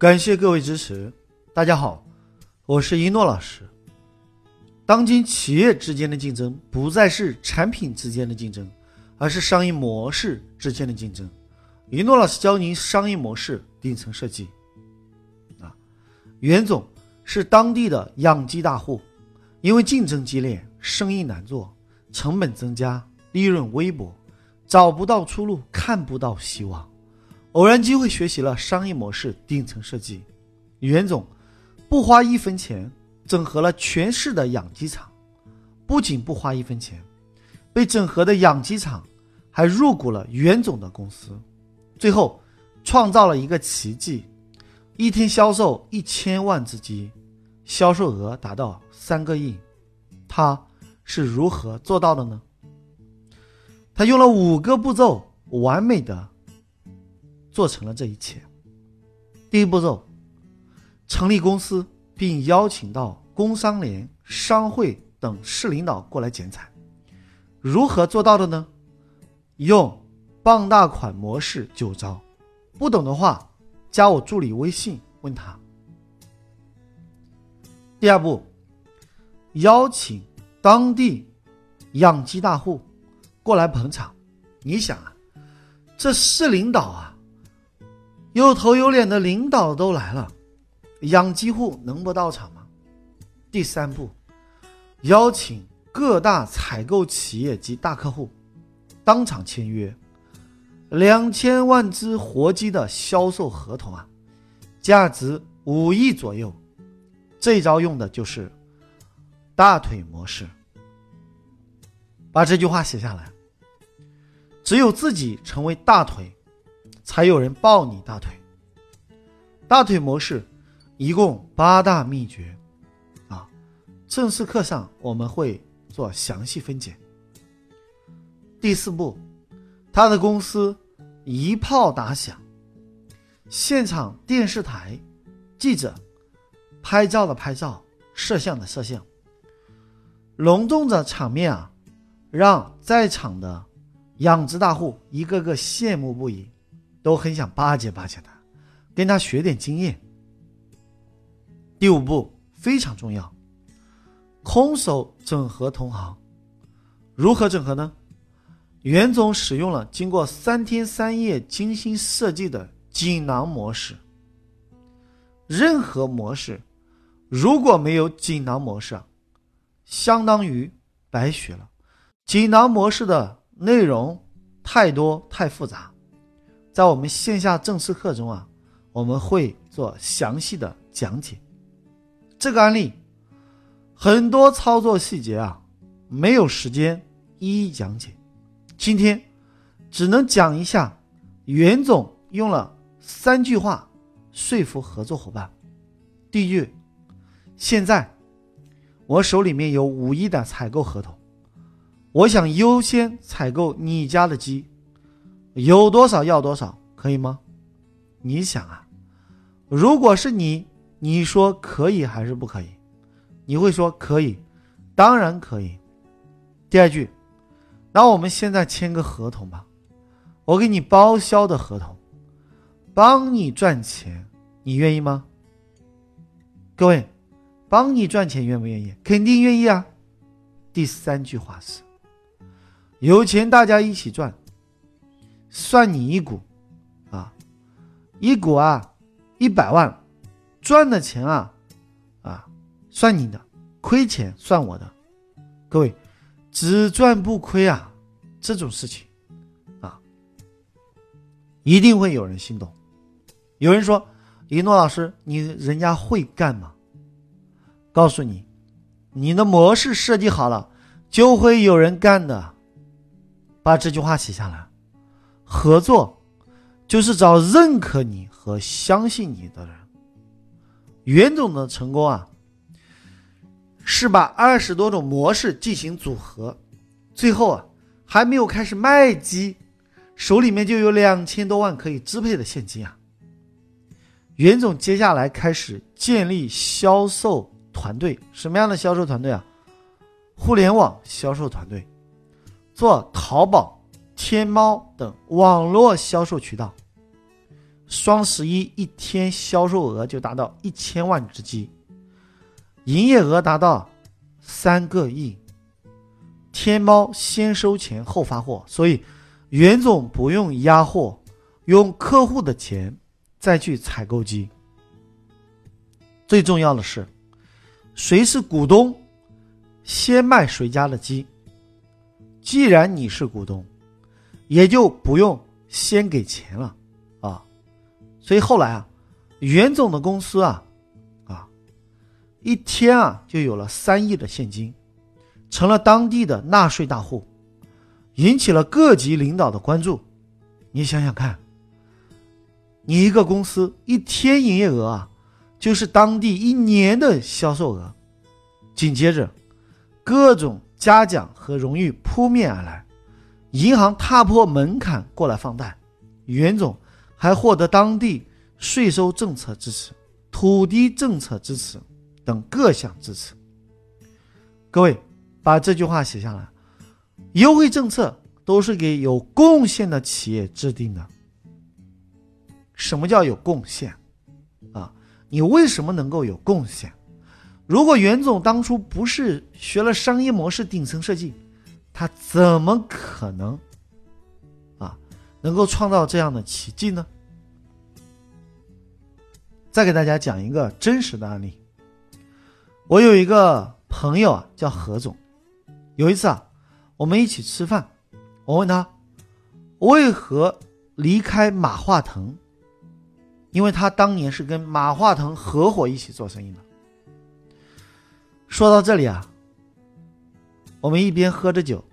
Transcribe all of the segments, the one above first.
感谢各位支持。大家好，我是一诺老师。当今企业之间的竞争不再是产品之间的竞争，而是商业模式之间的竞争。一诺老师教您商业模式顶层设计。啊，袁总是当地的养鸡大户，因为竞争激烈，生意难做，成本增加，利润微薄，找不到出路，看不到希望。偶然机会学习了商业模式顶层设计，袁总不花一分钱整合了全市的养鸡场，不仅不花一分钱，被整合的养鸡场还入股了袁总的公司，最后创造了一个奇迹，一天销售一千万只鸡，销售额达到三个亿，他是如何做到的呢？他用了五个步骤，完美的。做成了这一切。第一步骤，成立公司，并邀请到工商联、商会等市领导过来剪彩。如何做到的呢？用傍大款模式九招。不懂的话，加我助理微信问他。第二步，邀请当地养鸡大户过来捧场。你想啊，这市领导啊。有头有脸的领导都来了，养鸡户能不到场吗？第三步，邀请各大采购企业及大客户当场签约，两千万只活鸡的销售合同啊，价值五亿左右。这招用的就是大腿模式。把这句话写下来，只有自己成为大腿。才有人抱你大腿。大腿模式一共八大秘诀，啊，正式课上我们会做详细分解。第四步，他的公司一炮打响，现场电视台记者拍照的拍照，摄像的摄像，隆重的场面啊，让在场的养殖大户一个个羡慕不已。都很想巴结巴结他，跟他学点经验。第五步非常重要，空手整合同行。如何整合呢？袁总使用了经过三天三夜精心设计的锦囊模式。任何模式如果没有锦囊模式，相当于白学了。锦囊模式的内容太多太复杂。在我们线下正式课中啊，我们会做详细的讲解。这个案例很多操作细节啊，没有时间一一讲解。今天只能讲一下，袁总用了三句话说服合作伙伴。第一句：现在我手里面有五亿的采购合同，我想优先采购你家的鸡。有多少要多少，可以吗？你想啊，如果是你，你说可以还是不可以？你会说可以，当然可以。第二句，那我们现在签个合同吧，我给你包销的合同，帮你赚钱，你愿意吗？各位，帮你赚钱愿不愿意？肯定愿意啊。第三句话是，有钱大家一起赚。算你一股，啊，一股啊，一百万，赚的钱啊，啊，算你的，亏钱算我的。各位，只赚不亏啊，这种事情，啊，一定会有人心动。有人说：“一诺老师，你人家会干吗？”告诉你，你的模式设计好了，就会有人干的。把这句话写下来。合作，就是找认可你和相信你的人。袁总的成功啊，是把二十多种模式进行组合，最后啊，还没有开始卖鸡，手里面就有两千多万可以支配的现金啊。袁总接下来开始建立销售团队，什么样的销售团队啊？互联网销售团队，做淘宝。天猫等网络销售渠道，双十一一天销售额就达到一千万只鸡，营业额达到三个亿。天猫先收钱后发货，所以袁总不用压货，用客户的钱再去采购鸡。最重要的是，谁是股东，先卖谁家的鸡。既然你是股东，也就不用先给钱了啊。所以后来啊，袁总的公司啊，啊，一天啊就有了三亿的现金。成了当地的纳税大户，引起了各级领导的关注。你想想看，你一个公司一天营业额啊，就是当地一年的销售额。紧接着，各种嘉奖和荣誉扑面而来，银行踏破门槛过来放贷，袁总还获得当地税收政策支持、土地政策支持等各项支持。各位。把这句话写下来，优惠政策都是给有贡献的企业制定的。什么叫有贡献？啊，你为什么能够有贡献？如果袁总当初不是学了商业模式顶层设计，他怎么可能啊能够创造这样的奇迹呢？再给大家讲一个真实的案例。我有一个朋友啊，叫何总。有一次啊，我们一起吃饭，我问他为何离开马化腾，因为他当年是跟马化腾合伙一起做生意的。说到这里啊，我们一边喝着酒，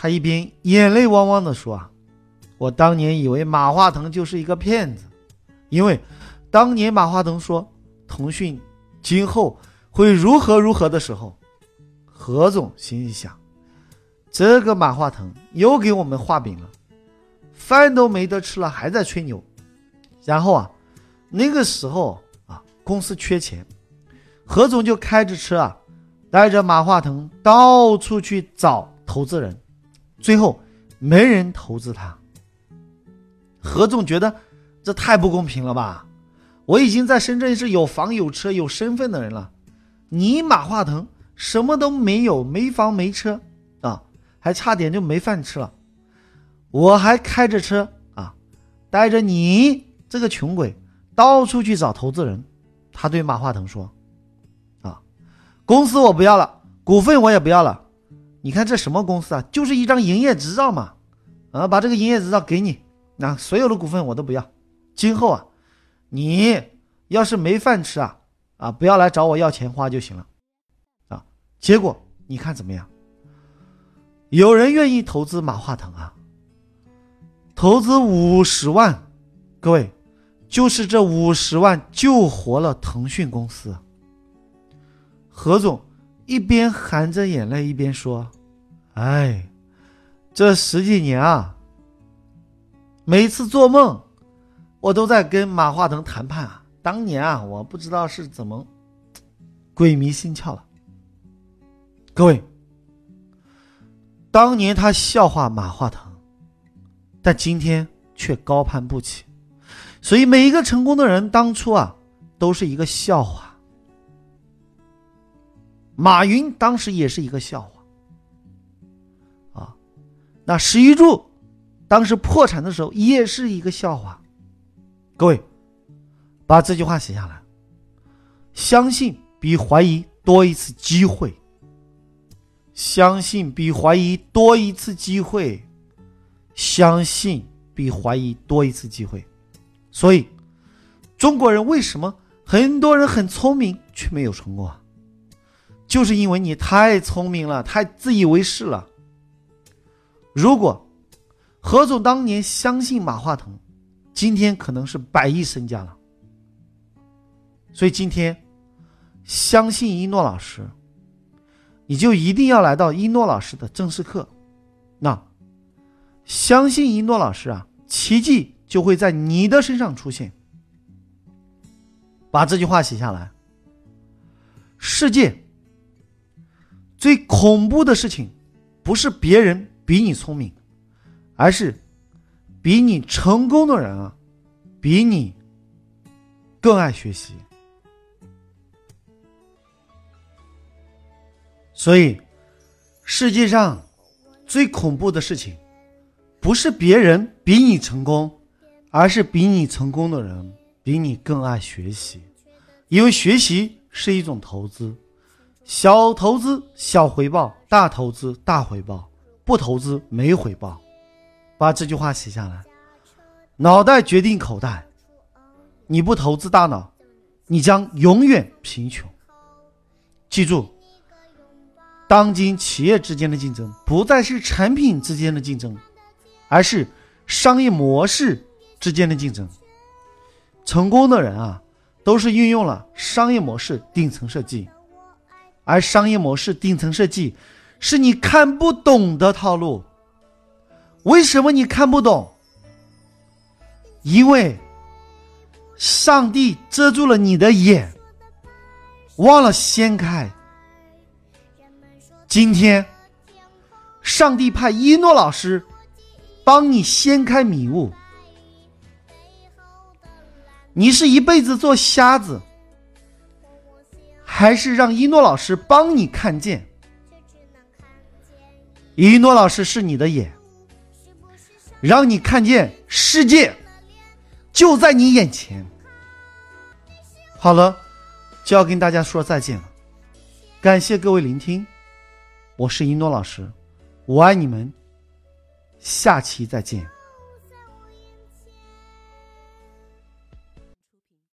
他一边眼泪汪汪的说啊，我当年以为马化腾就是一个骗子，因为当年马化腾说腾讯今后会如何如何的时候。何总心里想：“这个马化腾又给我们画饼了，饭都没得吃了，还在吹牛。”然后啊，那个时候啊，公司缺钱，何总就开着车啊，带着马化腾到处去找投资人，最后没人投资他。何总觉得这太不公平了吧？我已经在深圳是有房有车有身份的人了，你马化腾。什么都没有，没房没车，啊，还差点就没饭吃了。我还开着车啊，带着你这个穷鬼到处去找投资人。他对马化腾说：“啊，公司我不要了，股份我也不要了。你看这什么公司啊？就是一张营业执照嘛。啊，把这个营业执照给你，那所有的股份我都不要。今后啊，你要是没饭吃啊，啊，不要来找我要钱花就行了。”啊结果你看怎么样？有人愿意投资马化腾啊？投资五十万，各位，就是这五十万救活了腾讯公司。何总一边含着眼泪一边说：“哎，这十几年啊，每次做梦，我都在跟马化腾谈判啊。当年啊，我不知道是怎么鬼迷心窍了。”各位，当年他笑话马化腾，但今天却高攀不起。所以每一个成功的人，当初啊都是一个笑话。马云当时也是一个笑话，啊，那史玉柱当时破产的时候也是一个笑话。各位，把这句话写下来：相信比怀疑多一次机会。相信比怀疑多一次机会，相信比怀疑多一次机会，所以中国人为什么很多人很聪明却没有成功啊？就是因为你太聪明了，太自以为是了。如果何总当年相信马化腾，今天可能是百亿身家了。所以今天相信一诺老师。你就一定要来到一诺老师的正式课，那相信一诺老师啊，奇迹就会在你的身上出现。把这句话写下来。世界最恐怖的事情，不是别人比你聪明，而是比你成功的人啊，比你更爱学习。所以，世界上最恐怖的事情，不是别人比你成功，而是比你成功的人比你更爱学习。因为学习是一种投资，小投资小回报，大投资大回报，不投资没回报。把这句话写下来：脑袋决定口袋，你不投资大脑，你将永远贫穷。记住。当今企业之间的竞争不再是产品之间的竞争，而是商业模式之间的竞争。成功的人啊，都是运用了商业模式顶层设计，而商业模式顶层设计是你看不懂的套路。为什么你看不懂？因为上帝遮住了你的眼，忘了掀开。今天，上帝派一诺老师帮你掀开迷雾。你是一辈子做瞎子，还是让一诺老师帮你看见？一诺老师是你的眼，让你看见世界就在你眼前。好了，就要跟大家说再见了，感谢各位聆听。我是一诺老师，我爱你们，下期再见。